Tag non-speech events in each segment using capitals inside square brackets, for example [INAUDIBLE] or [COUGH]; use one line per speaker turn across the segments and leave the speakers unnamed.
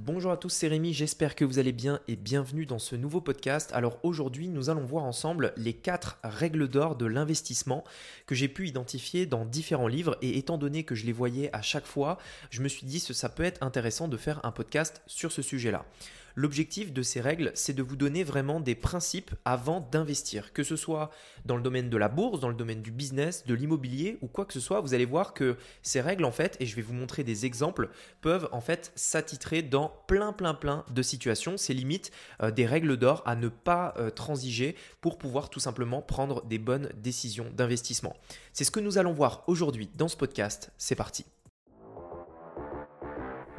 Bonjour à tous, c'est Rémi, j'espère que vous allez bien et bienvenue dans ce nouveau podcast. Alors aujourd'hui, nous allons voir ensemble les quatre règles d'or de l'investissement que j'ai pu identifier dans différents livres et étant donné que je les voyais à chaque fois, je me suis dit que ça peut être intéressant de faire un podcast sur ce sujet-là. L'objectif de ces règles, c'est de vous donner vraiment des principes avant d'investir, que ce soit dans le domaine de la bourse, dans le domaine du business, de l'immobilier ou quoi que ce soit. Vous allez voir que ces règles, en fait, et je vais vous montrer des exemples, peuvent en fait s'attitrer dans plein, plein, plein de situations. C'est limite euh, des règles d'or à ne pas euh, transiger pour pouvoir tout simplement prendre des bonnes décisions d'investissement. C'est ce que nous allons voir aujourd'hui dans ce podcast. C'est parti.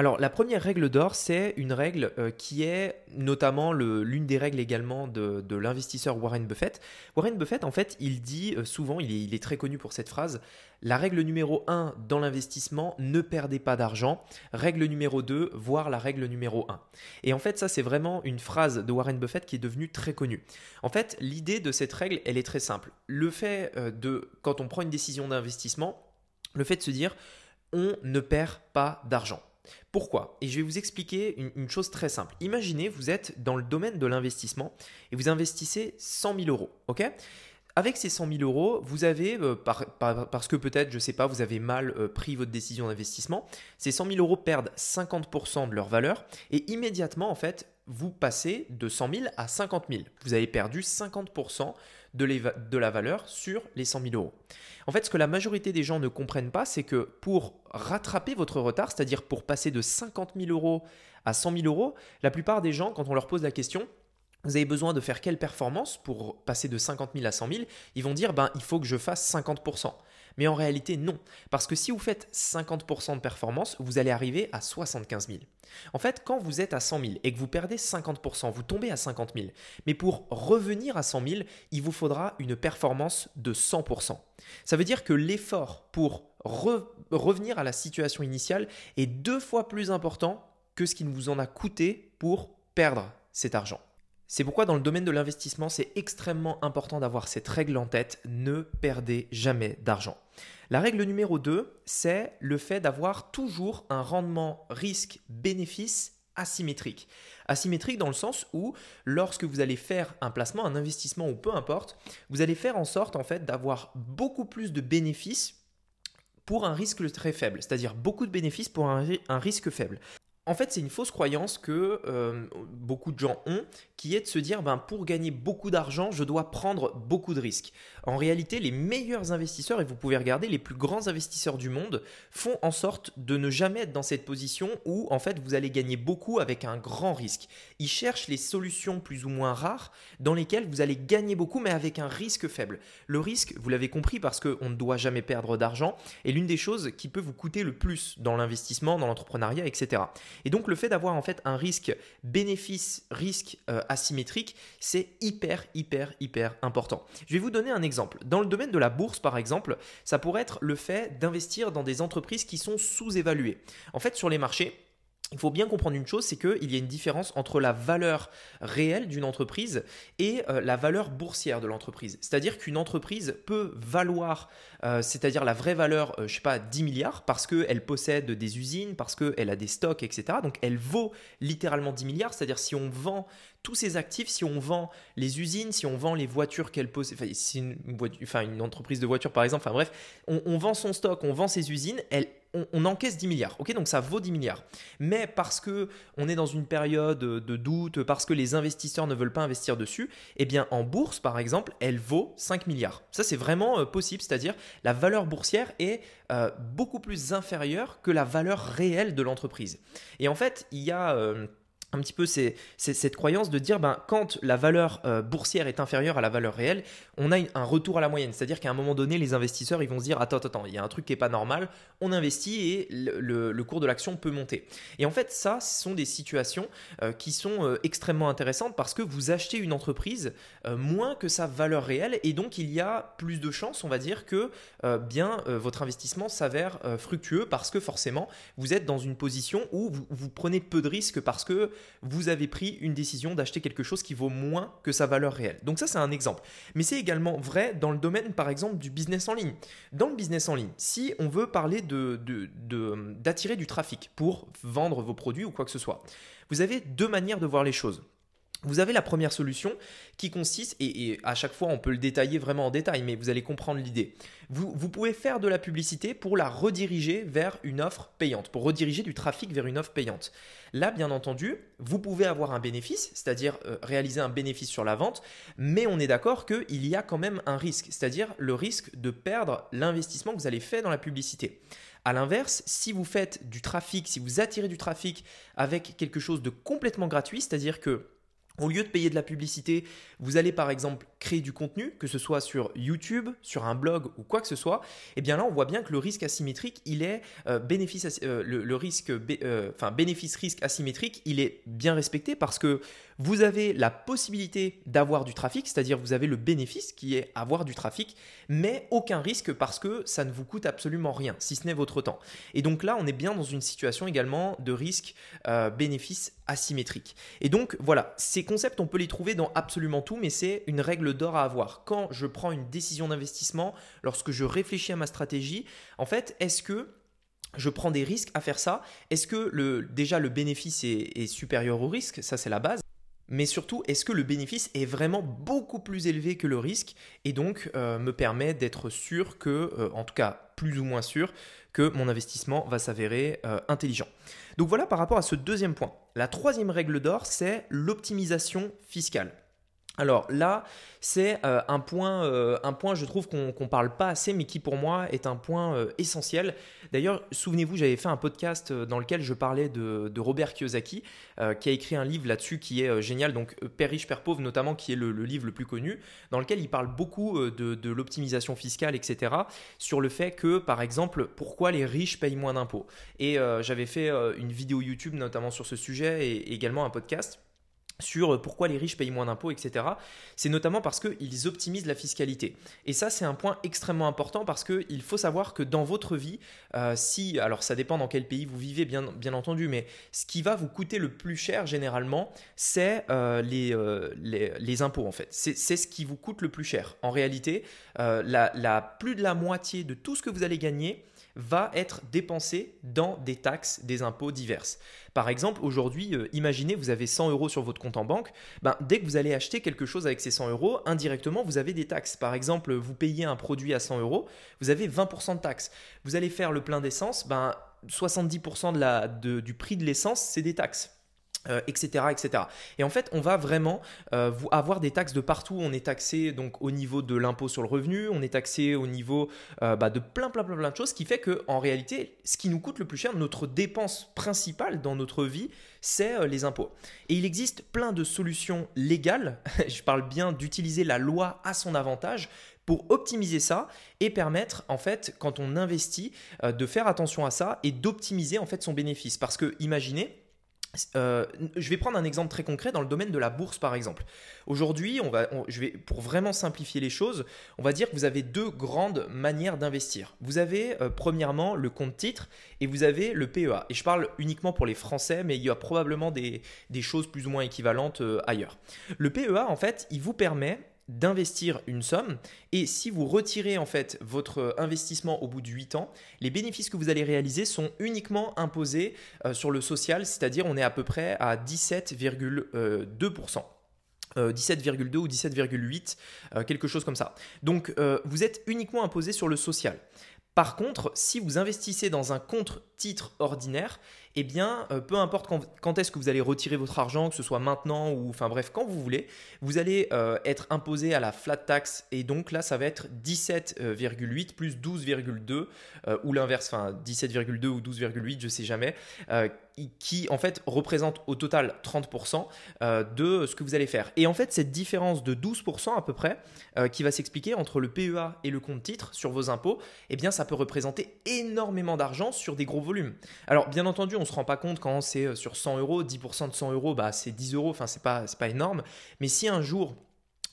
Alors la première règle d'or, c'est une règle euh, qui est notamment l'une des règles également de, l'investisseur Warren Buffett. Warren Buffett, en fait, il dit euh, souvent, il est, très connu pour cette phrase, la règle numéro 1 dans l'investissement, ne perdez pas d'argent. Règle numéro 2, voire la règle numéro 1. Et en fait, ça c'est vraiment une phrase de Warren Buffett qui est devenue très connue. En fait, l'idée de cette règle, elle est très simple. Le fait euh, de, quand on prend une décision d'investissement, le fait de se dire, on ne perd pas d'argent. Pourquoi? Et je vais vous expliquer une, chose très simple. Imaginez, vous êtes dans le domaine de l'investissement et vous investissez 100 000 euros. avec ces 100 000 euros, vous avez, euh, parce que peut-être, je ne sais pas, vous avez mal euh, pris votre décision d'investissement, ces 100 000 euros perdent 50% de leur valeur et immédiatement, en fait, vous passez de 100 000 à 50 000. Vous avez perdu 50% de, la valeur sur les 100 000 euros. En fait, ce que la majorité des gens ne comprennent pas, c'est que pour rattraper votre retard, c'est-à-dire pour passer de 50 000 euros à 100 000 euros, la plupart des gens, quand on leur pose la question, vous avez besoin de faire quelle performance pour passer de 50 000 à 100 000 Ils vont dire, ben, il faut que je fasse 50%. Mais en réalité, non. Parce que si vous faites 50% de performance, vous allez arriver à 75 000. En fait, quand vous êtes à 100 000 et que vous perdez 50%, vous tombez à 50 000. Mais pour revenir à 100 000, il vous faudra une performance de 100%. Ça veut dire que l'effort pour revenir à la situation initiale est deux fois plus important que ce qui vous en a coûté pour perdre cet argent. C'est pourquoi dans le domaine de l'investissement, c'est extrêmement important d'avoir cette règle en tête, ne perdez jamais d'argent. La règle numéro 2, c'est le fait d'avoir toujours un rendement risque-bénéfice asymétrique. Asymétrique dans le sens où lorsque vous allez faire un placement, un investissement ou peu importe, vous allez faire en sorte d'avoir beaucoup plus de bénéfices pour un risque très faible, c'est-à-dire beaucoup de bénéfices pour un, risque faible. En fait, c'est une fausse croyance que euh, beaucoup de gens ont, qui est de se dire, ben, pour gagner beaucoup d'argent, je dois prendre beaucoup de risques. En réalité, les meilleurs investisseurs, et vous pouvez regarder, les plus grands investisseurs du monde, font en sorte de ne jamais être dans cette position où, en fait, vous allez gagner beaucoup avec un grand risque. Ils cherchent les solutions plus ou moins rares dans lesquelles vous allez gagner beaucoup, mais avec un risque faible. Le risque, vous l'avez compris, parce qu'on ne doit jamais perdre d'argent, est l'une des choses qui peut vous coûter le plus dans l'investissement, dans l'entrepreneuriat, etc. Et donc le fait d'avoir en fait un risque bénéfice risque euh, asymétrique, c'est hyper hyper hyper important. Je vais vous donner un exemple. Dans le domaine de la bourse par exemple, ça pourrait être le fait d'investir dans des entreprises qui sont sous-évaluées. En fait sur les marchés, il faut bien comprendre une chose, c'est qu'il y a une différence entre la valeur réelle d'une entreprise et euh, la valeur boursière de l'entreprise. C'est-à-dire qu'une entreprise peut valoir, euh, c'est-à-dire la vraie valeur, je euh, je sais pas, 10 milliards, parce qu'elle possède des usines, parce qu'elle a des stocks, etc. Donc elle vaut littéralement 10 milliards, c'est-à-dire si on vend tous ces actifs, si on vend les usines, si on vend les voitures qu'elle possède, enfin, une, entreprise de voitures par exemple, enfin bref, on, on vend son stock, on vend ses usines, elle on, encaisse 10 milliards. Ok, donc ça vaut 10 milliards. Mais parce que on est dans une période de doute, parce que les investisseurs ne veulent pas investir dessus, eh bien en bourse par exemple, elle vaut 5 milliards. Ça c'est vraiment euh, possible, c'est-à-dire la valeur boursière est euh, beaucoup plus inférieure que la valeur réelle de l'entreprise. Et en fait, il y a euh, un petit peu c'est, cette croyance de dire ben, quand la valeur euh, boursière est inférieure à la valeur réelle, on a un retour à la moyenne. C'est-à-dire qu'à un moment donné, les investisseurs ils vont se dire attends, attends, il y a un truc qui n'est pas normal, on investit et le, cours de l'action peut monter. Et en fait, ça, ce sont des situations euh, qui sont euh, extrêmement intéressantes parce que vous achetez une entreprise moins que sa valeur réelle et donc il y a plus de chances, on va dire, que bien votre investissement s'avère fructueux parce que forcément vous êtes dans une position où vous, vous prenez peu de risques parce que vous avez pris une décision d'acheter quelque chose qui vaut moins que sa valeur réelle. Donc ça, c'est un exemple. Mais c'est également vrai dans le domaine, par exemple, du business en ligne. Dans le business en ligne, si on veut parler d'attirer du trafic pour vendre vos produits ou quoi que ce soit, vous avez deux manières de voir les choses. Vous avez la première solution qui consiste, et, à chaque fois on peut le détailler vraiment en détail, mais vous allez comprendre l'idée. Vous, pouvez faire de la publicité pour la rediriger vers une offre payante, pour rediriger du trafic vers une offre payante. Là, bien entendu, vous pouvez avoir un bénéfice, c'est-à-dire euh, réaliser un bénéfice sur la vente, mais on est d'accord qu'il y a quand même un risque, c'est-à-dire le risque de perdre l'investissement que vous allez faire dans la publicité. A l'inverse, si vous faites du trafic, si vous attirez du trafic avec quelque chose de complètement gratuit, c'est-à-dire que au lieu de payer de la publicité, vous allez par exemple créer du contenu, que ce soit sur YouTube, sur un blog ou quoi que ce soit. Et eh bien là, on voit bien que le risque asymétrique, il est euh, bénéfice, euh, risque, euh, asymétrique, il est bien respecté parce que vous avez la possibilité d'avoir du trafic, c'est-à-dire vous avez le bénéfice qui est avoir du trafic, mais aucun risque parce que ça ne vous coûte absolument rien, si ce n'est votre temps. Et donc là, on est bien dans une situation également de risque bénéfice asymétrique. Et donc voilà, ces concepts, on peut les trouver dans absolument tout, mais c'est une règle d'or à avoir. Quand je prends une décision d'investissement, lorsque je réfléchis à ma stratégie, en fait, est-ce que je prends des risques à faire ça? Est-ce que le, déjà le bénéfice est supérieur au risque? Ça, c'est la base mais surtout, est-ce que le bénéfice est vraiment beaucoup plus élevé que le risque et donc euh, me permet d'être sûr que, euh, en tout cas plus ou moins sûr, que mon investissement va s'avérer euh, intelligent. Donc voilà par rapport à ce deuxième point. La troisième règle d'or, c'est l'optimisation fiscale. Alors là, c'est euh, un, point, euh, un point, je trouve qu'on ne parle pas assez, mais qui pour moi est un point euh, essentiel. D'ailleurs, souvenez-vous, j'avais fait un podcast dans lequel je parlais de, Robert Kiyosaki, qui a écrit un livre là-dessus qui est génial, donc Père riche, Père pauvre notamment, qui est le, livre le plus connu, dans lequel il parle beaucoup de, de l'optimisation fiscale, etc., sur le fait que, par exemple, pourquoi les riches payent moins d'impôts. Et j'avais fait une vidéo YouTube notamment sur ce sujet et également un podcast sur pourquoi les riches payent moins d'impôts, etc. C'est notamment parce qu'ils optimisent la fiscalité. Et ça, c'est un point extrêmement important parce qu'il faut savoir que dans votre vie, euh, si, alors ça dépend dans quel pays vous vivez, bien, bien entendu, mais ce qui va vous coûter le plus cher généralement, c'est euh, euh, les, les, impôts en fait. C'est ce qui vous coûte le plus cher. En réalité, la, la, plus de la moitié de tout ce que vous allez gagner, va être dépensé dans des taxes, des impôts diverses. Par exemple, aujourd'hui, euh, imaginez, vous avez 100 euros sur votre compte en banque. Ben, dès que vous allez acheter quelque chose avec ces 100 euros, indirectement, vous avez des taxes. Par exemple, vous payez un produit à 100 euros, vous avez 20% de taxes. Vous allez faire le plein d'essence, ben, 70% de la, du prix de l'essence, c'est des taxes etc., euh, etc. Et en fait, on va vraiment euh, avoir des taxes de partout. On est taxé donc au niveau de l'impôt sur le revenu, on est taxé au niveau euh, bah, de plein, plein, plein, plein de choses, qui fait que en réalité, ce qui nous coûte le plus cher, notre dépense principale dans notre vie, c'est les impôts. Et il existe plein de solutions légales. [LAUGHS] Je parle bien d'utiliser la loi à son avantage pour optimiser ça et permettre en fait quand on investit de faire attention à ça et d'optimiser en fait son bénéfice parce que imaginez euh, je vais prendre un exemple très concret dans le domaine de la bourse par exemple. Aujourd'hui, je vais, pour vraiment simplifier les choses, on va dire que vous avez deux grandes manières d'investir. Vous avez euh, premièrement le compte titre et vous avez le PEA. Et je parle uniquement pour les Français, mais il y a probablement des, des choses plus ou moins équivalentes euh, ailleurs. Le PEA, en fait, il vous permet d'investir une somme et si vous retirez en fait votre investissement au bout de 8 ans, les bénéfices que vous allez réaliser sont uniquement imposés euh, sur le social, c'est-à-dire on est à peu près à 17,2%. 17,2 euh, ou 17,8, euh, quelque chose comme ça. Donc vous êtes uniquement imposé sur le social. Par contre, si vous investissez dans un compte titre ordinaire, eh bien, euh, peu importe quand, est-ce que vous allez retirer votre argent, que ce soit maintenant ou, enfin bref, quand vous voulez, vous allez euh, être imposé à la flat tax et donc là, ça va être 17,8 plus 12,2 euh, ou l'inverse, enfin 17,2 ou 12,8, je sais jamais, qui en fait représente au total 30% de ce que vous allez faire. Et en fait, cette différence de 12% à peu près, qui va s'expliquer entre le PEA et le compte titre sur vos impôts, eh bien, ça peut représenter énormément d'argent sur des gros volumes. Alors, bien entendu, on se rend pas compte quand c'est euh, sur 100 euros, 10% de 100 euros, bah, c'est 10 euros, enfin, c'est pas, pas énorme. Mais si un jour,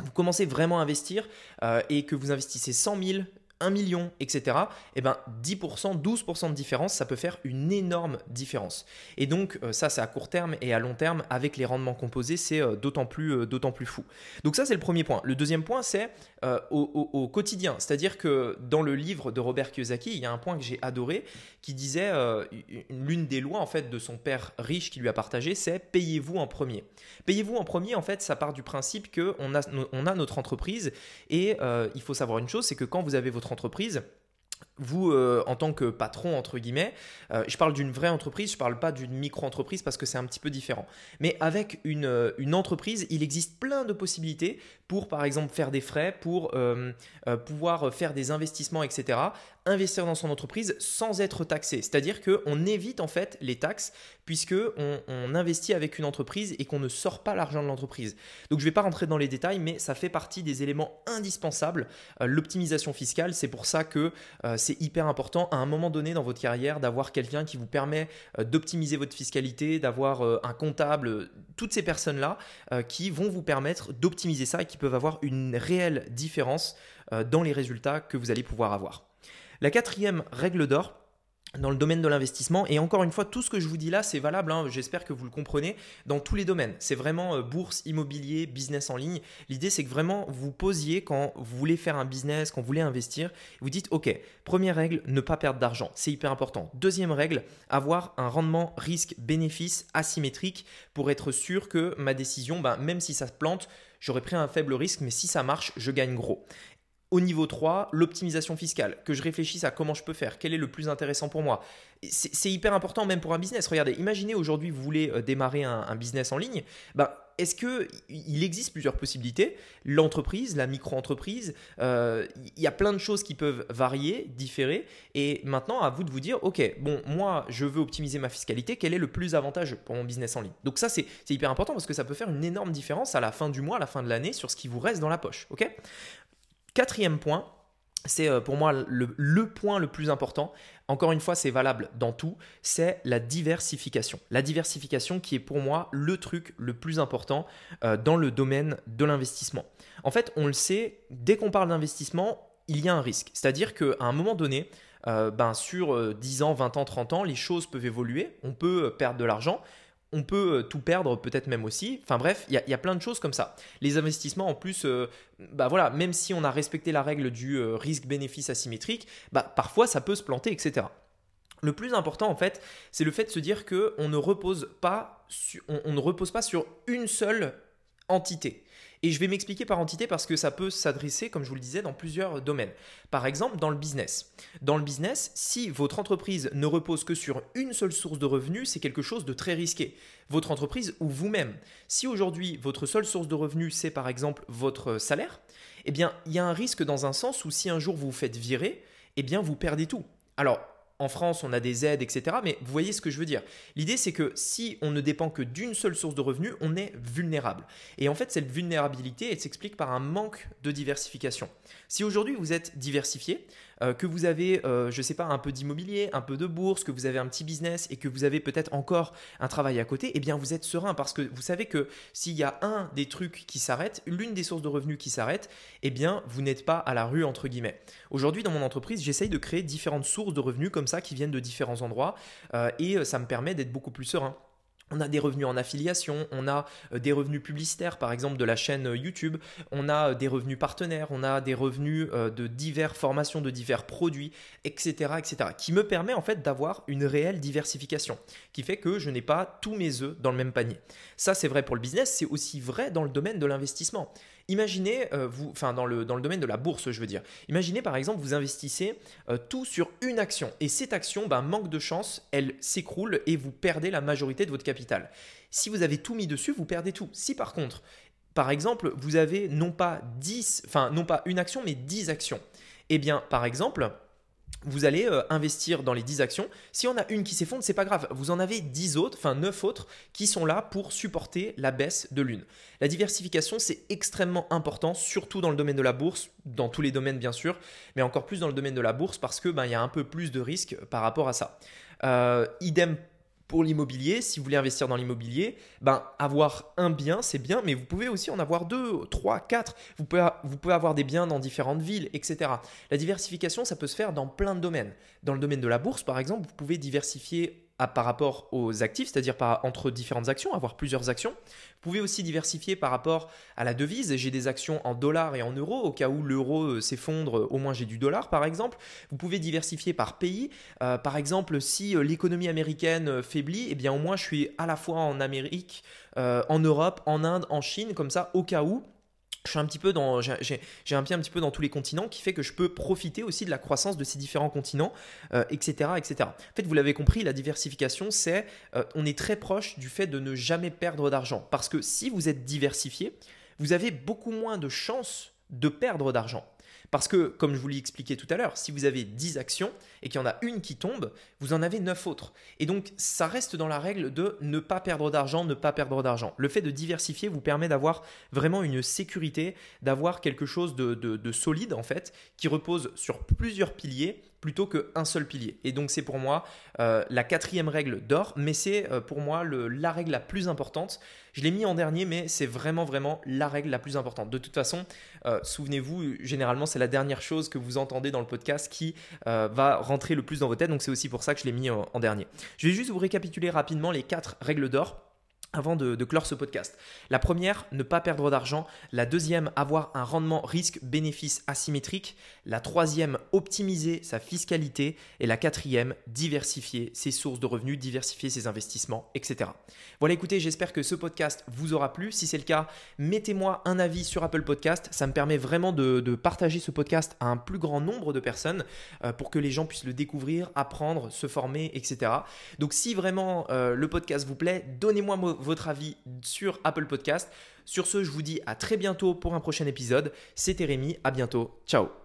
vous commencez vraiment à investir euh, et que vous investissez 100 000, 1 million, etc., eh ben 10%, 12% de différence, ça peut faire une énorme différence. Et donc euh, ça c'est à court terme et à long terme avec les rendements composés, c'est euh, d'autant plus, euh, d'autant plus fou. Donc ça c'est le premier point. Le deuxième point c'est au, quotidien, c'est-à-dire que dans le livre de Robert Kiyosaki, il y a un point que j'ai adoré qui disait l'une des lois en fait de son père riche qui lui a partagé, c'est payez-vous en premier. Payez-vous en premier, en fait, ça part du principe que on a, on a notre entreprise et il faut savoir une chose, c'est que quand vous avez votre entreprise, vous, euh, en tant que patron, entre guillemets, euh, je parle d'une vraie entreprise, je ne parle pas d'une micro-entreprise parce que c'est un petit peu différent. Mais avec une, euh, une, entreprise, il existe plein de possibilités pour, par exemple, faire des frais, pour pouvoir faire des investissements, etc investir dans son entreprise sans être taxé. C'est-à-dire qu'on évite en fait les taxes puisque on, investit avec une entreprise et qu'on ne sort pas l'argent de l'entreprise. Donc je ne vais pas rentrer dans les détails, mais ça fait partie des éléments indispensables. Euh, l'optimisation fiscale, c'est pour ça que euh, c'est hyper important à un moment donné dans votre carrière d'avoir quelqu'un qui vous permet euh, d'optimiser votre fiscalité, d'avoir un comptable, toutes ces personnes-là qui vont vous permettre d'optimiser ça et qui peuvent avoir une réelle différence dans les résultats que vous allez pouvoir avoir. La quatrième règle d'or, dans le domaine de l'investissement. Et encore une fois, tout ce que je vous dis là, c'est valable, hein, j'espère que vous le comprenez, dans tous les domaines. C'est vraiment euh, bourse, immobilier, business en ligne. L'idée, c'est que vraiment, vous posiez quand vous voulez faire un business, quand vous voulez investir, vous dites, OK, première règle, ne pas perdre d'argent. C'est hyper important. Deuxième règle, avoir un rendement risque-bénéfice asymétrique pour être sûr que ma décision, ben, même si ça se plante, j'aurais pris un faible risque, mais si ça marche, je gagne gros. Au niveau 3, l'optimisation fiscale, que je réfléchisse à comment je peux faire, quel est le plus intéressant pour moi. C'est hyper important même pour un business. Regardez, imaginez aujourd'hui vous voulez euh, démarrer un, business en ligne. Ben, est-ce qu'il existe plusieurs possibilités? L'entreprise, la micro-entreprise, euh, il y a plein de choses qui peuvent varier, différer. Et maintenant, à vous de vous dire, OK, bon, moi, je veux optimiser ma fiscalité. Quel est le plus avantageux pour mon business en ligne? Donc ça, c'est hyper important parce que ça peut faire une énorme différence à la fin du mois, à la fin de l'année, sur ce qui vous reste dans la poche. OK? Quatrième point, c'est euh, pour moi le, point le plus important. Encore une fois, c'est valable dans tout, c'est la diversification. La diversification qui est pour moi le truc le plus important euh, dans le domaine de l'investissement. En fait, on le sait, dès qu'on parle d'investissement, il y a un risque. C'est-à-dire qu'à un moment donné, euh, ben sur 10 ans, 20 ans, 30 ans, les choses peuvent évoluer, on peut perdre de l'argent, on peut euh, tout perdre peut-être même aussi. Enfin bref, il y, a plein de choses comme ça. Les investissements en plus, euh, bah voilà, même si on a respecté la règle du euh, risque-bénéfice asymétrique, bah parfois ça peut se planter, etc. Le plus important en fait, c'est le fait de se dire que on ne repose pas, on ne repose pas sur une seule entité. Et je vais m'expliquer par entité parce que ça peut s'adresser, comme je vous le disais, dans plusieurs domaines. Par exemple, dans le business. Dans le business, si votre entreprise ne repose que sur une seule source de revenus, c'est quelque chose de très risqué. Votre entreprise ou vous-même. Si aujourd'hui, votre seule source de revenus, c'est par exemple votre salaire, eh bien, il y a un risque dans un sens où si un jour vous vous faites virer, eh bien, vous perdez tout. Alors, en France, on a des aides, etc. Mais vous voyez ce que je veux dire. L'idée, c'est que si on ne dépend que d'une seule source de revenus, on est vulnérable. Et en fait, cette vulnérabilité, elle s'explique par un manque de diversification. Si aujourd'hui vous êtes diversifié, euh, que vous avez, euh, je ne sais pas, un peu d'immobilier, un peu de bourse, que vous avez un petit business et que vous avez peut-être encore un travail à côté, eh bien vous êtes serein parce que vous savez que s'il y a un des trucs qui s'arrête, l'une des sources de revenus qui s'arrête, eh bien vous n'êtes pas à la rue entre guillemets. Aujourd'hui dans mon entreprise, j'essaye de créer différentes sources de revenus comme ça qui viennent de différents endroits euh, et ça me permet d'être beaucoup plus serein. On a des revenus en affiliation, on a euh, des revenus publicitaires, par exemple de la chaîne euh, YouTube, on a euh, des revenus partenaires, on a des revenus de diverses formations, de divers produits, etc., etc., qui me permet en fait d'avoir une réelle diversification, qui fait que je n'ai pas tous mes œufs dans le même panier. Ça, c'est vrai pour le business, c'est aussi vrai dans le domaine de l'investissement. Imaginez, euh, vous, enfin dans le, domaine de la bourse, je veux dire, imaginez par exemple, vous investissez euh, tout sur une action et cette action, ben, manque de chance, elle s'écroule et vous perdez la majorité de votre capital. Si vous avez tout mis dessus, vous perdez tout. Si par contre, par exemple, vous avez non pas 10, enfin non pas une action, mais 10 actions, eh bien par exemple, vous allez euh, investir dans les 10 actions. Si on a une qui s'effondre, c'est pas grave. Vous en avez 10 autres, enfin 9 autres, qui sont là pour supporter la baisse de l'une. La diversification, c'est extrêmement important, surtout dans le domaine de la bourse, dans tous les domaines bien sûr, mais encore plus dans le domaine de la bourse parce que ben, y a un peu plus de risques par rapport à ça. Euh, idem pour l'immobilier, si vous voulez investir dans l'immobilier, ben, avoir un bien, c'est bien, mais vous pouvez aussi en avoir deux, trois, quatre. Vous pouvez, vous pouvez avoir des biens dans différentes villes, etc. La diversification, ça peut se faire dans plein de domaines. Dans le domaine de la bourse, par exemple, vous pouvez diversifier par rapport aux actifs, c'est-à-dire entre différentes actions, avoir plusieurs actions. Vous pouvez aussi diversifier par rapport à la devise. J'ai des actions en dollars et en euros. Au cas où l'euro euh, s'effondre, au moins j'ai du dollar, par exemple. Vous pouvez diversifier par pays. Euh, par exemple, si euh, l'économie américaine faiblit, eh bien au moins je suis à la fois en Amérique, en Europe, en Inde, en Chine, comme ça, au cas où je suis un petit peu dans, j'ai un pied un petit peu dans tous les continents qui fait que je peux profiter aussi de la croissance de ces différents continents, etc., euh, etc. En fait, vous l'avez compris, la diversification, c'est, euh, on est très proche du fait de ne jamais perdre d'argent. Parce que si vous êtes diversifié, vous avez beaucoup moins de chances de perdre d'argent. Parce que, comme je vous l'ai expliqué tout à l'heure, si vous avez 10 actions et qu'il y en a une qui tombe, vous en avez 9 autres. Et donc, ça reste dans la règle de ne pas perdre d'argent, ne pas perdre d'argent. Le fait de diversifier vous permet d'avoir vraiment une sécurité, d'avoir quelque chose de, solide, en fait, qui repose sur plusieurs piliers plutôt qu'un seul pilier. Et donc c'est pour moi euh, la quatrième règle d'or, mais c'est euh, pour moi la règle la plus importante. Je l'ai mis en dernier, mais c'est vraiment vraiment la règle la plus importante. De toute façon, euh, souvenez-vous, généralement c'est la dernière chose que vous entendez dans le podcast qui va rentrer le plus dans vos têtes, donc c'est aussi pour ça que je l'ai mis en dernier. Je vais juste vous récapituler rapidement les quatre règles d'or avant de, clore ce podcast. La première, ne pas perdre d'argent. La deuxième, avoir un rendement risque-bénéfice asymétrique. La troisième, optimiser sa fiscalité. Et la quatrième, diversifier ses sources de revenus, diversifier ses investissements, etc. Voilà, écoutez, j'espère que ce podcast vous aura plu. Si c'est le cas, mettez-moi un avis sur Apple Podcast. Ça me permet vraiment de, partager ce podcast à un plus grand nombre de personnes euh, pour que les gens puissent le découvrir, apprendre, se former, etc. Donc si vraiment euh, le podcast vous plaît, donnez-moi votre avis sur Apple Podcast. Sur ce, je vous dis à très bientôt pour un prochain épisode. C'était Rémi, à bientôt. Ciao